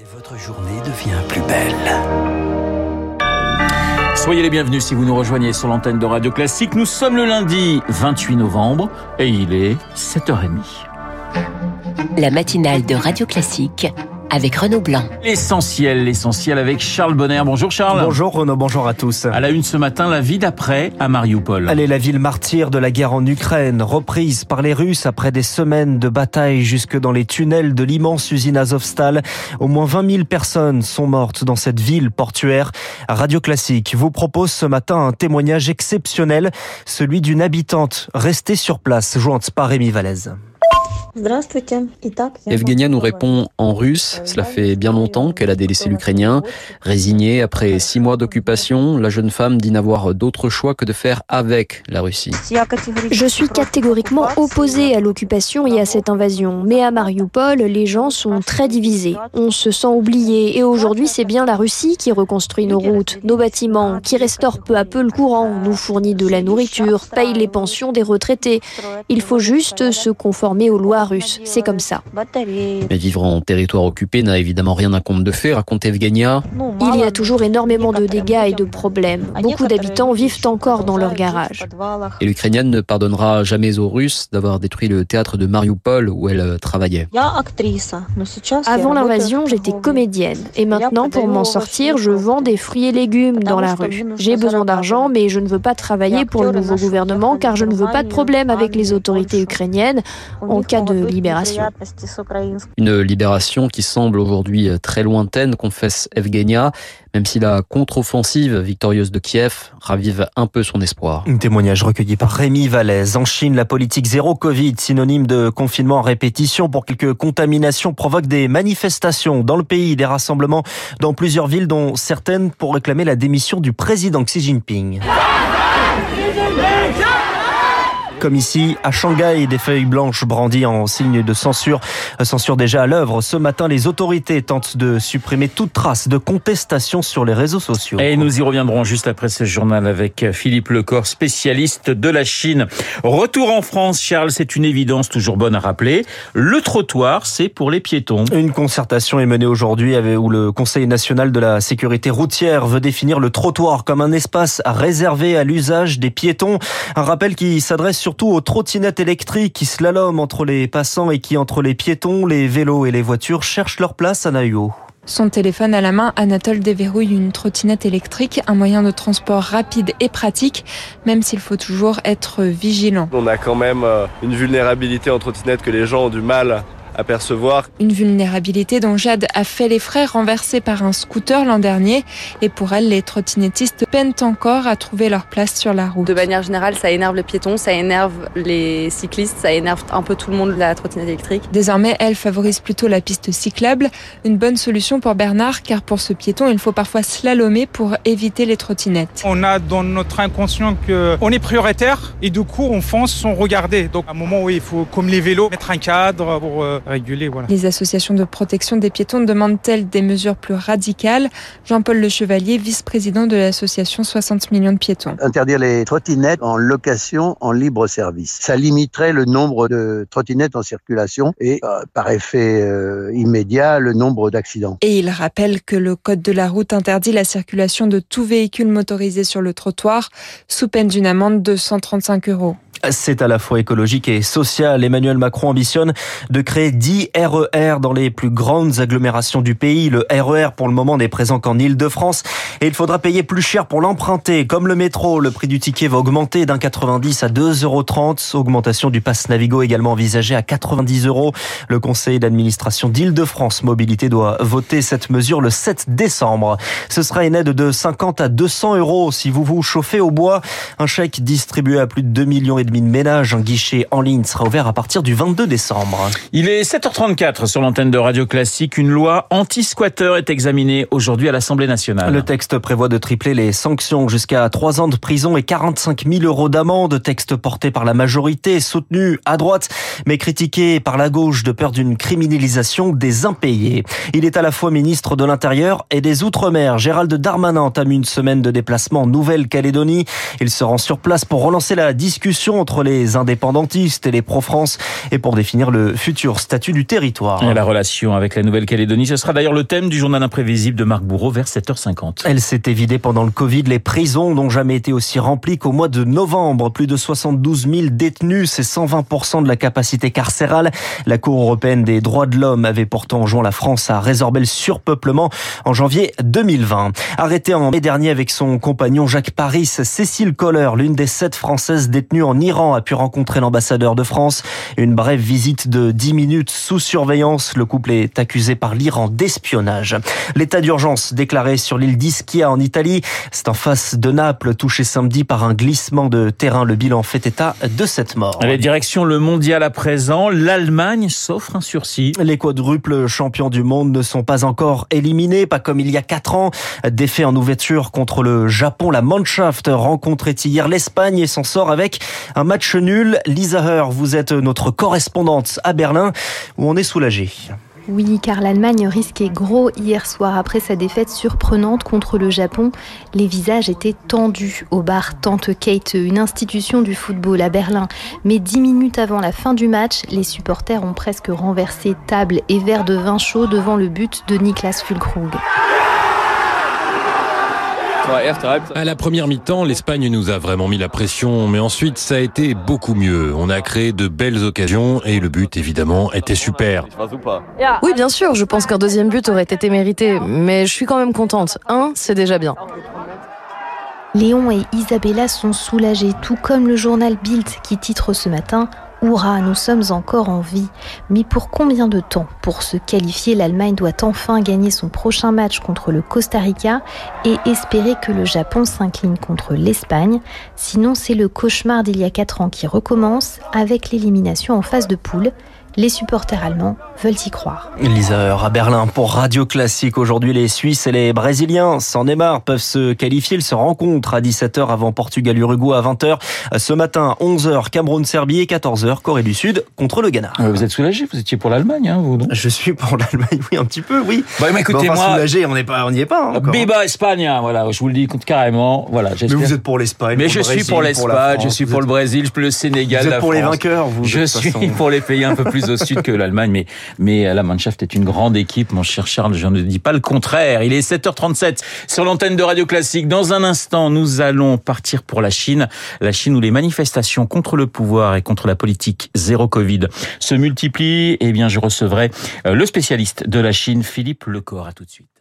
Et votre journée devient plus belle. Soyez les bienvenus si vous nous rejoignez sur l'antenne de Radio Classique. Nous sommes le lundi 28 novembre et il est 7h30. La matinale de Radio Classique avec Renaud Blanc. L'essentiel, l'essentiel avec Charles Bonner. Bonjour Charles. Bonjour Renaud, bonjour à tous. À la une ce matin, la vie d'après à Mariupol. Allez, la ville martyre de la guerre en Ukraine, reprise par les Russes après des semaines de bataille jusque dans les tunnels de l'immense usine Azovstal. Au moins 20 000 personnes sont mortes dans cette ville portuaire. Radio Classique vous propose ce matin un témoignage exceptionnel, celui d'une habitante restée sur place, jointe par Rémi Vallès. Evgenia nous répond en russe. Cela fait bien longtemps qu'elle a délaissé l'Ukrainien. Résignée après six mois d'occupation, la jeune femme dit n'avoir d'autre choix que de faire avec la Russie. Je suis catégoriquement opposée à l'occupation et à cette invasion. Mais à Mariupol, les gens sont très divisés. On se sent oublié. Et aujourd'hui, c'est bien la Russie qui reconstruit nos routes, nos bâtiments, qui restaure peu à peu le courant, nous fournit de la nourriture, paye les pensions des retraités. Il faut juste se conformer aux lois russes. C'est comme ça. Mais vivre en territoire occupé n'a évidemment rien à compte de fait, raconte Evgenia. Il y a toujours énormément de dégâts et de problèmes. Beaucoup d'habitants vivent encore dans leur garage. Et l'Ukrainienne ne pardonnera jamais aux Russes d'avoir détruit le théâtre de Mariupol où elle travaillait. Avant l'invasion, j'étais comédienne. Et maintenant, pour m'en sortir, je vends des fruits et légumes dans la rue. J'ai besoin d'argent, mais je ne veux pas travailler pour le nouveau gouvernement car je ne veux pas de problème avec les autorités ukrainiennes en cas de libération. Une libération qui semble aujourd'hui très lointaine, confesse Evgenia, même si la contre-offensive victorieuse de Kiev ravive un peu son espoir. Un témoignage recueilli par Rémi Vallès. En Chine, la politique zéro Covid, synonyme de confinement en répétition pour quelques contaminations, provoque des manifestations dans le pays, des rassemblements dans plusieurs villes, dont certaines pour réclamer la démission du président Xi Jinping. Comme ici, à Shanghai, des feuilles blanches brandies en signe de censure. Censure déjà à l'œuvre. Ce matin, les autorités tentent de supprimer toute trace de contestation sur les réseaux sociaux. Et nous y reviendrons juste après ce journal avec Philippe Lecor, spécialiste de la Chine. Retour en France, Charles, c'est une évidence toujours bonne à rappeler. Le trottoir, c'est pour les piétons. Une concertation est menée aujourd'hui où le Conseil national de la sécurité routière veut définir le trottoir comme un espace réservé à l'usage des piétons. Un rappel qui s'adresse sur surtout aux trottinettes électriques qui slaloment entre les passants et qui, entre les piétons, les vélos et les voitures, cherchent leur place à Naïo. Son téléphone à la main, Anatole déverrouille une trottinette électrique, un moyen de transport rapide et pratique, même s'il faut toujours être vigilant. On a quand même une vulnérabilité en trottinette que les gens ont du mal apercevoir. Une vulnérabilité dont Jade a fait les frais renversés par un scooter l'an dernier. Et pour elle, les trottinettistes peinent encore à trouver leur place sur la route. De manière générale, ça énerve les piétons, ça énerve les cyclistes, ça énerve un peu tout le monde de la trottinette électrique. Désormais, elle favorise plutôt la piste cyclable. Une bonne solution pour Bernard, car pour ce piéton, il faut parfois slalomer pour éviter les trottinettes. On a dans notre inconscient qu'on est prioritaire et du coup, on fonce sans regarder. Donc, à un moment où il faut, comme les vélos, mettre un cadre pour réguler. Voilà. Les associations de protection des piétons demandent-elles des mesures plus radicales? Jean-Paul Le Chevalier, vice-président de l'association 60 millions de piétons. Interdire les trottinettes en location en libre service. Ça limiterait le nombre de trottinettes en circulation et euh, par effet euh, immédiat le nombre d'accidents. Et il rappelle que le code de la route interdit la circulation de tout véhicule motorisé sur le trottoir sous peine d'une amende de 135 euros. C'est à la fois écologique et social. Emmanuel Macron ambitionne de créer 10 RER dans les plus grandes agglomérations du pays. Le RER, pour le moment, n'est présent qu'en Ile-de-France et il faudra payer plus cher pour l'emprunter. Comme le métro, le prix du ticket va augmenter d'un 90 à 2,30 euros. Augmentation du pass Navigo également envisagée à 90 euros. Le conseil d'administration d'Île-de-France Mobilité doit voter cette mesure le 7 décembre. Ce sera une aide de 50 à 200 euros si vous vous chauffez au bois. Un chèque distribué à plus de 2 millions et demi de ménages. Un guichet en ligne sera ouvert à partir du 22 décembre. Il est 7h34 sur l'antenne de Radio Classique. Une loi anti-squatter est examinée aujourd'hui à l'Assemblée nationale. Le texte prévoit de tripler les sanctions jusqu'à 3 ans de prison et 45 000 euros d'amende. Texte porté par la majorité, soutenu à droite, mais critiqué par la gauche de peur d'une criminalisation des impayés. Il est à la fois ministre de l'Intérieur et des Outre-mer. Gérald Darmanin entame une semaine de déplacement en Nouvelle-Calédonie. Il se rend sur place pour relancer la discussion entre les indépendantistes et les pro-France et pour définir le futur statut du territoire. Et la relation avec la Nouvelle-Calédonie, ce sera d'ailleurs le thème du journal imprévisible de Marc Bourreau vers 7h50. Elle s'était vidée pendant le Covid. Les prisons n'ont jamais été aussi remplies qu'au mois de novembre. Plus de 72 000 détenus, c'est 120% de la capacité carcérale. La Cour européenne des droits de l'homme avait pourtant enjoint la France à résorber le surpeuplement en janvier 2020. Arrêtée en mai dernier avec son compagnon Jacques Paris, Cécile Kohler, l'une des sept Françaises détenues en Iran, a pu rencontrer l'ambassadeur de France. Une brève visite de 10 minutes sous surveillance. Le couple est accusé par l'Iran d'espionnage. L'état d'urgence déclaré sur l'île d'Ischia en Italie. C'est en face de Naples, touché samedi par un glissement de terrain. Le bilan fait état de cette mort. Les directions le mondial à présent. L'Allemagne s'offre un sursis. Les quadruples champions du monde ne sont pas encore éliminés, pas comme il y a quatre ans. Défait en ouverture contre le Japon, la Mannschaft rencontrait hier l'Espagne et s'en sort avec un match nul. Lisa Heur, vous êtes notre correspondante à Berlin où on est soulagé. Oui, car l'Allemagne risquait gros hier soir après sa défaite surprenante contre le Japon. Les visages étaient tendus au bar Tante Kate, une institution du football à Berlin. Mais dix minutes avant la fin du match, les supporters ont presque renversé table et verre de vin chaud devant le but de Niklas Füllkrug. À la première mi-temps, l'Espagne nous a vraiment mis la pression, mais ensuite ça a été beaucoup mieux. On a créé de belles occasions et le but évidemment était super. Oui, bien sûr, je pense qu'un deuxième but aurait été mérité, mais je suis quand même contente. Un, c'est déjà bien. Léon et Isabella sont soulagés, tout comme le journal Bild qui titre ce matin Hurrah, nous sommes encore en vie. Mais pour combien de temps Pour se qualifier, l'Allemagne doit enfin gagner son prochain match contre le Costa Rica et espérer que le Japon s'incline contre l'Espagne. Sinon, c'est le cauchemar d'il y a 4 ans qui recommence avec l'élimination en phase de poule. Les supporters allemands veulent y croire. Lisa à Berlin pour Radio Classique. Aujourd'hui, les Suisses et les Brésiliens, sans Neymar, peuvent se qualifier. Ils se rencontrent à 17h avant Portugal-Uruguay à 20h. Ce matin, 11h, Cameroun-Serbie et 14h, Corée du Sud contre le Ghana. Vous êtes soulagé Vous étiez pour l'Allemagne, hein, vous, non? Je suis pour l'Allemagne, oui, un petit peu, oui. Bah, mais écoutez, bon, enfin, moi... soulagé, on n'y pas, on n'y est pas. Hein. Biba Espagne, hein, voilà, je vous le dis carrément. Voilà, mais vous êtes pour l'Espagne. Mais pour je le suis Brésil, pour l'Espagne, je suis pour êtes... le Brésil, le Sénégal, vous êtes la pour France. les vainqueurs, vous. Je suis façon. pour les pays un peu plus au sud que l'Allemagne, mais mais la Mannschaft est une grande équipe, mon cher Charles. Je ne dis pas le contraire. Il est 7h37 sur l'antenne de Radio Classique. Dans un instant, nous allons partir pour la Chine, la Chine où les manifestations contre le pouvoir et contre la politique zéro Covid se multiplient. Eh bien, je recevrai le spécialiste de la Chine, Philippe Lecor. À tout de suite.